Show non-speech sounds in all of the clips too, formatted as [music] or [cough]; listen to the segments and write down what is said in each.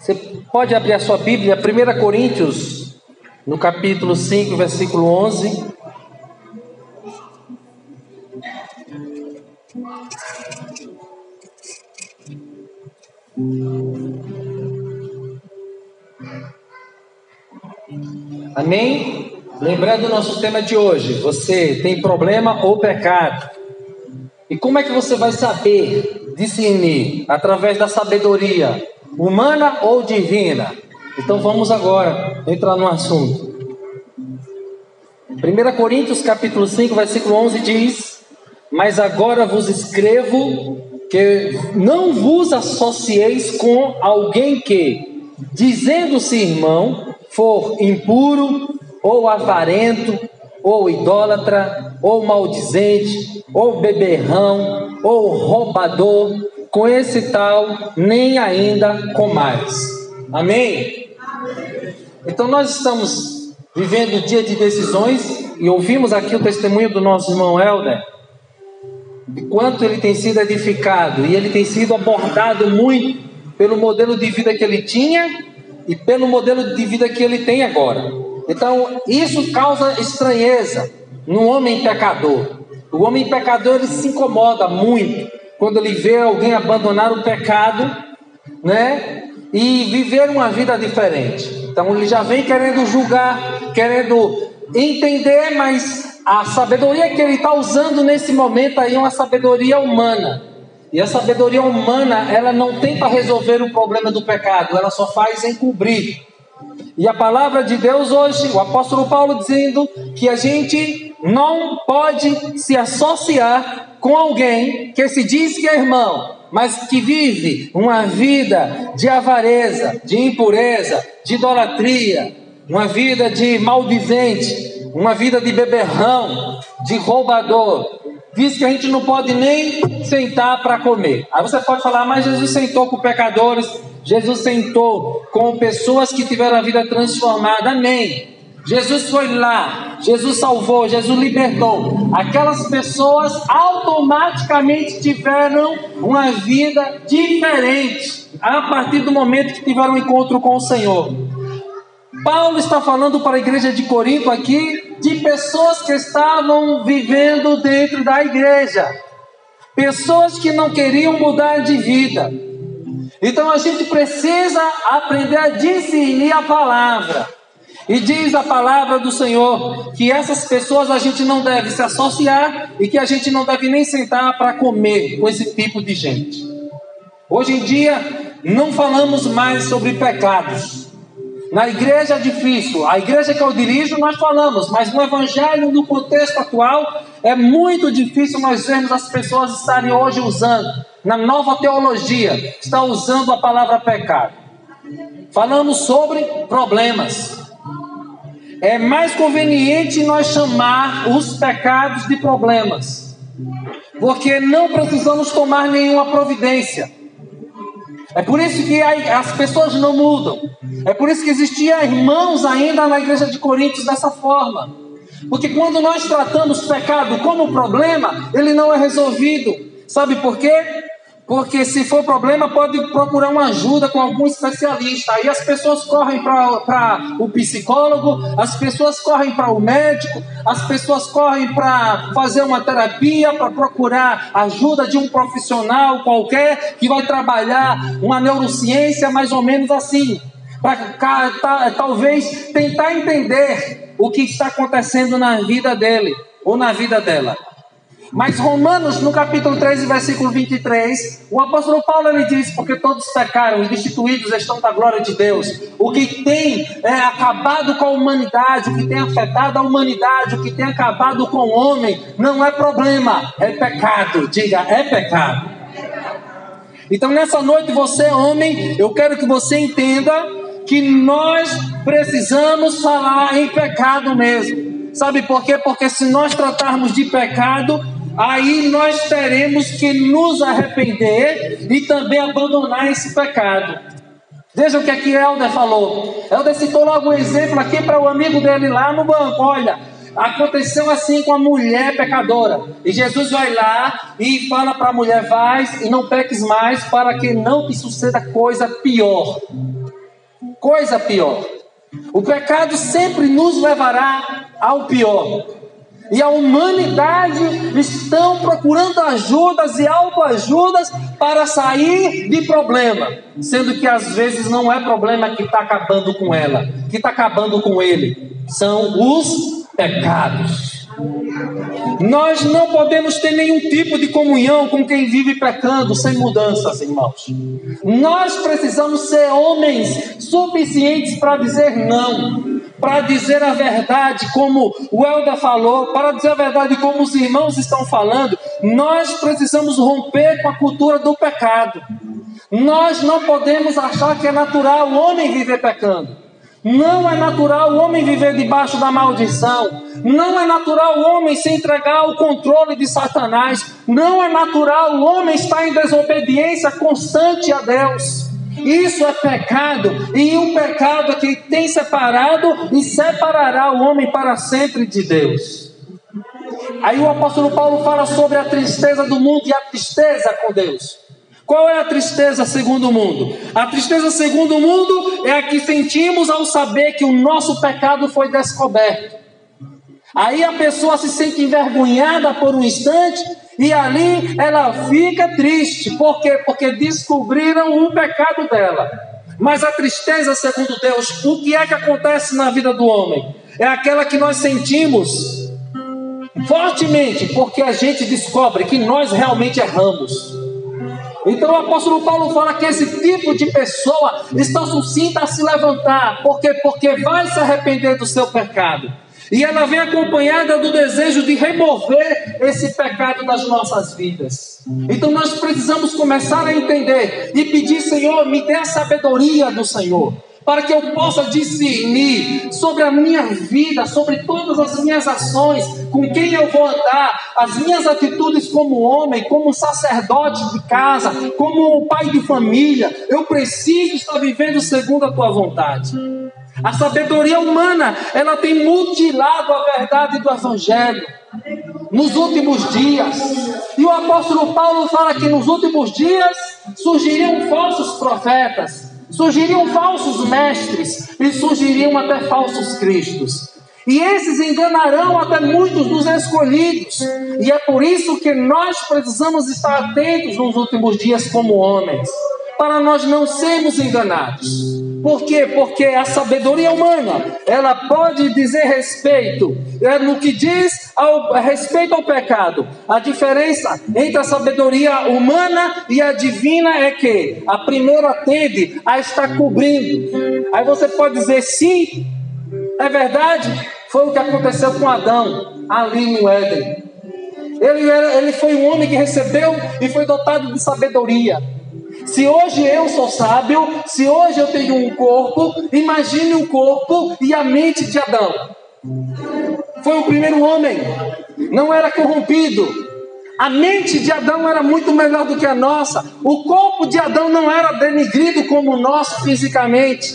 Você pode abrir a sua Bíblia, 1 Coríntios, no capítulo 5, versículo 11. Amém? Lembrando o nosso tema de hoje, você tem problema ou pecado? E como é que você vai saber discernir? Através da sabedoria humana ou divina? Então vamos agora entrar no assunto. 1 Coríntios capítulo 5, versículo 11 diz: Mas agora vos escrevo que não vos associeis com alguém que, dizendo-se irmão, for impuro ou avarento, ou idólatra, ou maldizente, ou beberrão, ou roubador, com esse tal nem ainda com mais. Amém? Então nós estamos vivendo o dia de decisões e ouvimos aqui o testemunho do nosso irmão Helder, de quanto ele tem sido edificado e ele tem sido abordado muito pelo modelo de vida que ele tinha e pelo modelo de vida que ele tem agora. Então, isso causa estranheza no homem pecador. O homem pecador ele se incomoda muito quando ele vê alguém abandonar o pecado, né? E viver uma vida diferente. Então ele já vem querendo julgar, querendo entender, mas a sabedoria que ele está usando nesse momento aí é uma sabedoria humana. E a sabedoria humana, ela não para resolver o problema do pecado, ela só faz encobrir. E a palavra de Deus hoje, o apóstolo Paulo dizendo que a gente não pode se associar com alguém que se diz que é irmão, mas que vive uma vida de avareza, de impureza, de idolatria, uma vida de maldizente, uma vida de beberrão, de roubador. Diz que a gente não pode nem sentar para comer. Aí você pode falar, mas Jesus sentou com pecadores, Jesus sentou com pessoas que tiveram a vida transformada. Amém. Jesus foi lá, Jesus salvou, Jesus libertou. Aquelas pessoas automaticamente tiveram uma vida diferente a partir do momento que tiveram um encontro com o Senhor. Paulo está falando para a igreja de Corinto aqui de pessoas que estavam vivendo dentro da igreja, pessoas que não queriam mudar de vida então a gente precisa aprender a discernir a palavra. E diz a palavra do Senhor que essas pessoas a gente não deve se associar e que a gente não deve nem sentar para comer com esse tipo de gente. Hoje em dia não falamos mais sobre pecados. Na igreja é difícil, a igreja que eu dirijo nós falamos, mas no evangelho, no contexto atual, é muito difícil nós vermos as pessoas estarem hoje usando na nova teologia, está usando a palavra pecado. Falamos sobre problemas. É mais conveniente nós chamar os pecados de problemas, porque não precisamos tomar nenhuma providência. É por isso que as pessoas não mudam. É por isso que existiam irmãos ainda na igreja de Coríntios dessa forma. Porque quando nós tratamos pecado como problema, ele não é resolvido. Sabe por quê? Porque se for problema, pode procurar uma ajuda com algum especialista. Aí as pessoas correm para o psicólogo, as pessoas correm para o médico, as pessoas correm para fazer uma terapia, para procurar ajuda de um profissional qualquer que vai trabalhar uma neurociência mais ou menos assim. Para talvez tentar entender o que está acontecendo na vida dele ou na vida dela. Mas Romanos, no capítulo 13, versículo 23, o apóstolo Paulo ele diz: Porque todos pecaram e destituídos estão da glória de Deus. O que tem é, acabado com a humanidade, o que tem afetado a humanidade, o que tem acabado com o homem, não é problema, é pecado. Diga, é pecado. Então, nessa noite, você, homem, eu quero que você entenda que nós precisamos falar em pecado mesmo. Sabe por quê? Porque se nós tratarmos de pecado, aí nós teremos que nos arrepender e também abandonar esse pecado. Veja o que aqui Helder falou. Helder citou logo um exemplo aqui para o amigo dele lá no banco. Olha, aconteceu assim com a mulher pecadora. E Jesus vai lá e fala para a mulher: Vai e não peques mais, para que não te suceda coisa pior. coisa pior. O pecado sempre nos levará ao pior. E a humanidade estão procurando ajudas e autoajudas para sair de problema, sendo que às vezes não é problema que está acabando com ela, que está acabando com ele, são os pecados. Nós não podemos ter nenhum tipo de comunhão com quem vive pecando sem mudanças, irmãos. Nós precisamos ser homens suficientes para dizer não, para dizer a verdade, como o Elda falou, para dizer a verdade, como os irmãos estão falando. Nós precisamos romper com a cultura do pecado. Nós não podemos achar que é natural o homem viver pecando. Não é natural o homem viver debaixo da maldição. Não é natural o homem se entregar ao controle de Satanás. Não é natural o homem estar em desobediência constante a Deus. Isso é pecado, e o pecado é que tem separado e separará o homem para sempre de Deus. Aí o apóstolo Paulo fala sobre a tristeza do mundo e a tristeza com Deus. Qual é a tristeza segundo o mundo? A tristeza segundo o mundo é a que sentimos ao saber que o nosso pecado foi descoberto. Aí a pessoa se sente envergonhada por um instante e ali ela fica triste. Por quê? Porque descobriram o pecado dela. Mas a tristeza, segundo Deus, o que é que acontece na vida do homem? É aquela que nós sentimos fortemente, porque a gente descobre que nós realmente erramos. Então o apóstolo Paulo fala que esse tipo de pessoa está sucinta a se levantar, porque porque vai se arrepender do seu pecado. E ela vem acompanhada do desejo de remover esse pecado das nossas vidas. Então nós precisamos começar a entender e pedir, Senhor, me dê a sabedoria do Senhor para que eu possa discernir sobre a minha vida, sobre todas as minhas ações, com quem eu vou andar, as minhas atitudes como homem, como sacerdote de casa, como pai de família. Eu preciso estar vivendo segundo a tua vontade. A sabedoria humana, ela tem mutilado a verdade do evangelho nos últimos dias. E o apóstolo Paulo fala que nos últimos dias surgiriam falsos profetas surgiriam falsos mestres e surgiriam até falsos cristos. E esses enganarão até muitos dos escolhidos. E é por isso que nós precisamos estar atentos nos últimos dias como homens, para nós não sermos enganados. Por quê? Porque a sabedoria humana, ela pode dizer respeito, é no que diz ao, respeito ao pecado. A diferença entre a sabedoria humana e a divina é que a primeira tende a estar cobrindo. Aí você pode dizer sim, é verdade, foi o que aconteceu com Adão ali no Éden. Ele, era, ele foi um homem que recebeu e foi dotado de sabedoria. Se hoje eu sou sábio, se hoje eu tenho um corpo, imagine o corpo e a mente de Adão. Foi o primeiro homem, não era corrompido. A mente de Adão era muito melhor do que a nossa. O corpo de Adão não era denigrido como o nosso fisicamente.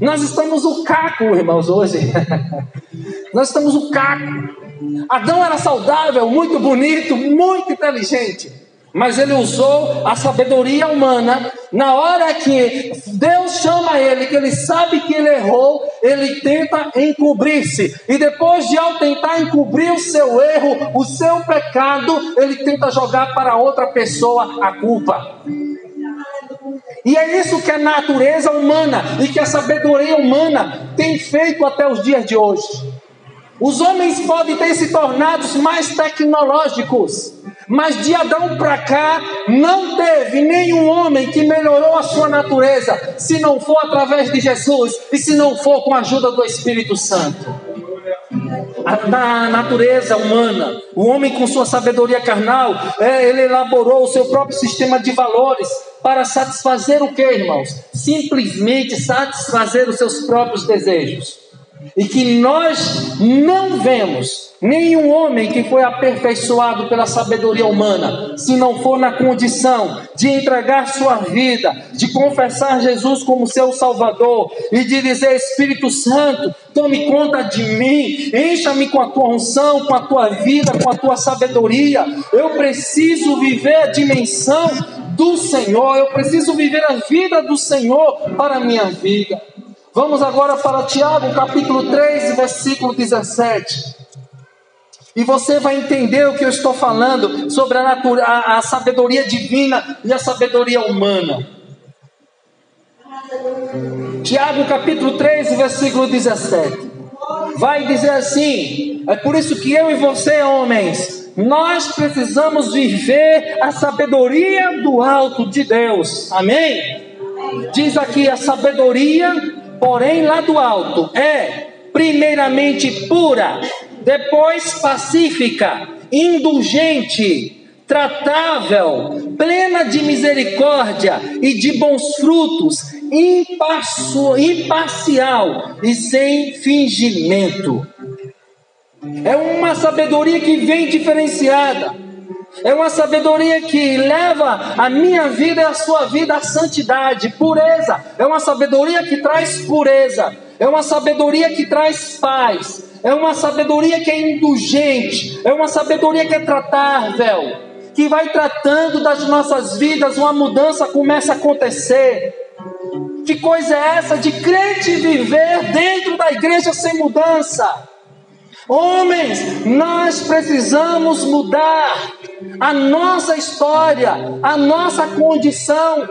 Nós estamos o caco, irmãos, hoje. [laughs] Nós estamos o caco. Adão era saudável, muito bonito, muito inteligente mas ele usou a sabedoria humana. Na hora que Deus chama ele, que ele sabe que ele errou, ele tenta encobrir-se. E depois de ao tentar encobrir o seu erro, o seu pecado, ele tenta jogar para outra pessoa a culpa. E é isso que a natureza humana e que a sabedoria humana tem feito até os dias de hoje. Os homens podem ter se tornado mais tecnológicos, mas de Adão para cá não teve nenhum homem que melhorou a sua natureza, se não for através de Jesus e se não for com a ajuda do Espírito Santo. Na natureza humana, o homem com sua sabedoria carnal, é, ele elaborou o seu próprio sistema de valores para satisfazer o que, irmãos? Simplesmente satisfazer os seus próprios desejos e que nós não vemos nenhum homem que foi aperfeiçoado pela sabedoria humana, se não for na condição de entregar sua vida, de confessar Jesus como seu Salvador e de dizer: Espírito Santo, tome conta de mim, encha-me com a tua unção, com a tua vida, com a tua sabedoria. Eu preciso viver a dimensão do Senhor, eu preciso viver a vida do Senhor para a minha vida. Vamos agora para Tiago, capítulo 3, versículo 17. E você vai entender o que eu estou falando sobre a, a, a sabedoria divina e a sabedoria humana. Tiago capítulo 3, versículo 17. Vai dizer assim: é por isso que eu e você, homens, nós precisamos viver a sabedoria do alto de Deus. Amém? Diz aqui a sabedoria, porém lá do alto, é primeiramente pura, depois pacífica, indulgente, tratável, plena de misericórdia e de bons frutos, imparcial e sem fingimento. É uma sabedoria que vem diferenciada. É uma sabedoria que leva a minha vida e a sua vida à santidade, pureza. É uma sabedoria que traz pureza. É uma sabedoria que traz paz. É uma sabedoria que é indulgente. É uma sabedoria que é tratável. Que vai tratando das nossas vidas, uma mudança começa a acontecer. Que coisa é essa de crente viver dentro da igreja sem mudança? Homens, nós precisamos mudar a nossa história, a nossa condição.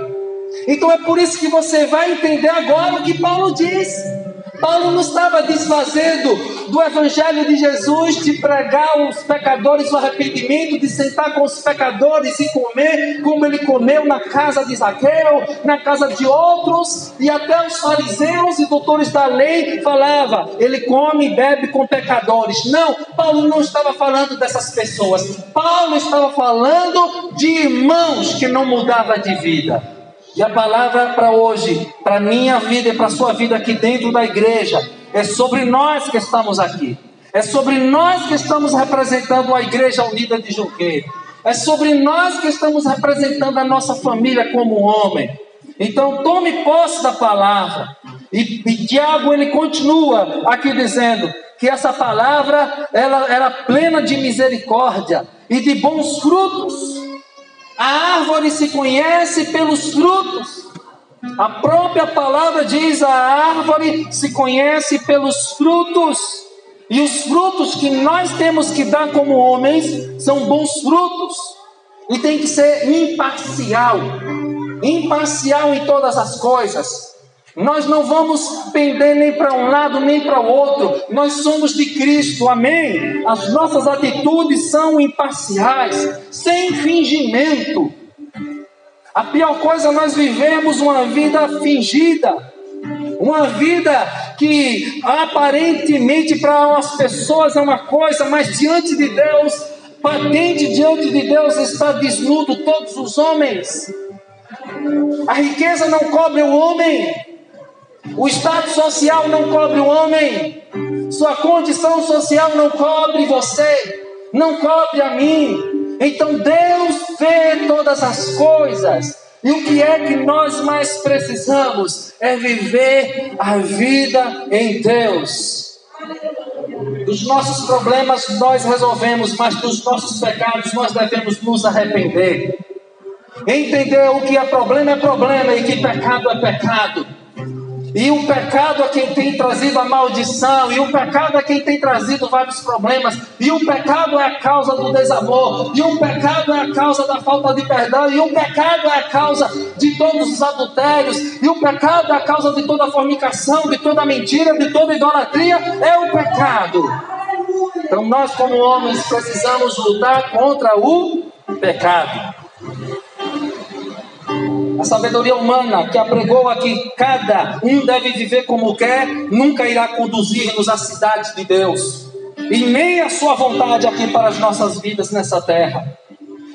Então é por isso que você vai entender agora o que Paulo diz. Paulo não estava desfazendo do Evangelho de Jesus, de pregar os pecadores o arrependimento, de sentar com os pecadores e comer, como ele comeu na casa de Zaqueu, na casa de outros, e até os fariseus e doutores da lei falava, ele come e bebe com pecadores. Não, Paulo não estava falando dessas pessoas. Paulo estava falando de irmãos que não mudavam de vida. E a palavra para hoje, para minha vida e para sua vida aqui dentro da igreja, é sobre nós que estamos aqui. É sobre nós que estamos representando a Igreja Unida de Junqueiro. É sobre nós que estamos representando a nossa família como homem. Então tome posse da palavra. E, e Tiago ele continua aqui dizendo que essa palavra ela era plena de misericórdia e de bons frutos a árvore se conhece pelos frutos. A própria palavra diz: a árvore se conhece pelos frutos. E os frutos que nós temos que dar como homens são bons frutos. E tem que ser imparcial imparcial em todas as coisas. Nós não vamos pender nem para um lado nem para o outro. Nós somos de Cristo, amém? As nossas atitudes são imparciais, sem fingimento. A pior coisa, nós vivemos uma vida fingida. Uma vida que aparentemente para as pessoas é uma coisa, mas diante de Deus, patente diante de Deus está desnudo todos os homens. A riqueza não cobre o homem. O status social não cobre o homem. Sua condição social não cobre você. Não cobre a mim. Então Deus vê todas as coisas. E o que é que nós mais precisamos? É viver a vida em Deus. Dos nossos problemas nós resolvemos, mas dos nossos pecados nós devemos nos arrepender. Entender o que é problema é problema e que pecado é pecado. E o pecado é quem tem trazido a maldição, e o pecado é quem tem trazido vários problemas, e o pecado é a causa do desamor, e o pecado é a causa da falta de perdão, e o pecado é a causa de todos os adultérios, e o pecado é a causa de toda fornicação, de toda mentira, de toda idolatria, é o pecado. Então nós, como homens, precisamos lutar contra o pecado. A sabedoria humana que apregou que cada um deve viver como quer, nunca irá conduzir-nos à cidade de Deus. E nem a sua vontade aqui para as nossas vidas nessa terra.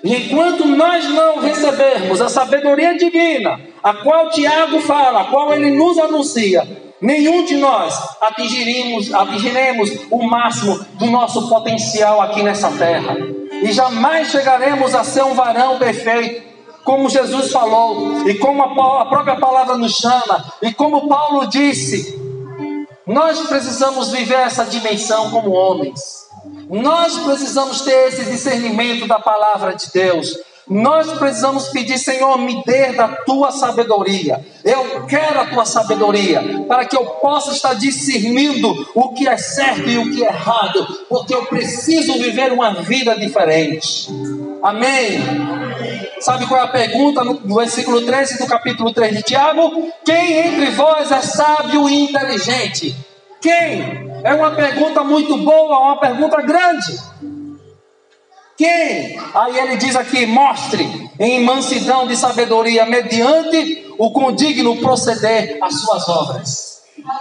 E enquanto nós não recebermos a sabedoria divina, a qual Tiago fala, a qual ele nos anuncia, nenhum de nós atingiremos, atingiremos o máximo do nosso potencial aqui nessa terra. E jamais chegaremos a ser um varão perfeito, como Jesus falou, e como a própria palavra nos chama, e como Paulo disse, nós precisamos viver essa dimensão como homens. Nós precisamos ter esse discernimento da palavra de Deus. Nós precisamos pedir, Senhor, me dê da tua sabedoria. Eu quero a tua sabedoria para que eu possa estar discernindo o que é certo e o que é errado, porque eu preciso viver uma vida diferente. Amém. Sabe qual é a pergunta no versículo 13 do capítulo 3 de Tiago? Quem entre vós é sábio e inteligente? Quem? É uma pergunta muito boa, uma pergunta grande. Quem? Aí ele diz aqui: mostre em mansidão de sabedoria, mediante o condigno proceder as suas obras.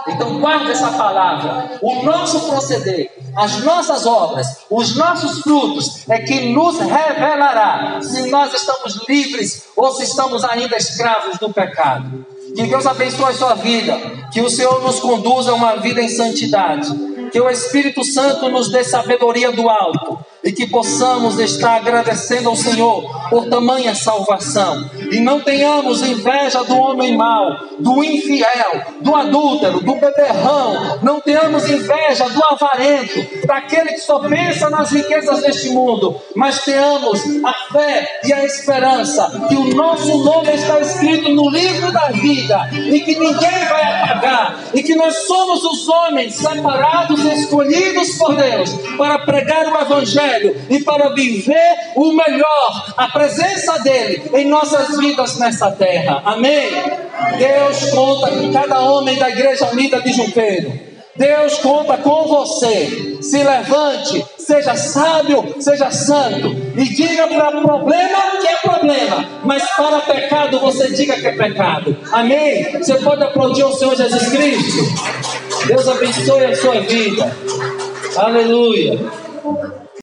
Então guarde essa palavra. O nosso proceder, as nossas obras, os nossos frutos é que nos revelará se nós estamos livres ou se estamos ainda escravos do pecado. Que Deus abençoe sua vida, que o Senhor nos conduza a uma vida em santidade, que o Espírito Santo nos dê sabedoria do alto e que possamos estar agradecendo ao Senhor por tamanha salvação e não tenhamos inveja do homem mau, do infiel, do adúltero, do beberrão, não tenhamos inveja do avarento, daquele que só pensa nas riquezas deste mundo, mas tenhamos a fé e a esperança que o nosso nome está escrito no livro da vida e que ninguém vai apagar. E que nós somos os homens separados escolhidos por Deus para pregar o Evangelho e para viver o melhor, a presença dEle em nossas vidas nessa terra. Amém? Deus conta com cada homem da Igreja Unida de Junqueiro. Deus conta com você. Se levante, seja sábio, seja santo. E diga para problema que é problema. Mas para pecado você diga que é pecado. Amém? Você pode aplaudir o Senhor Jesus Cristo. Deus abençoe a sua vida. Aleluia.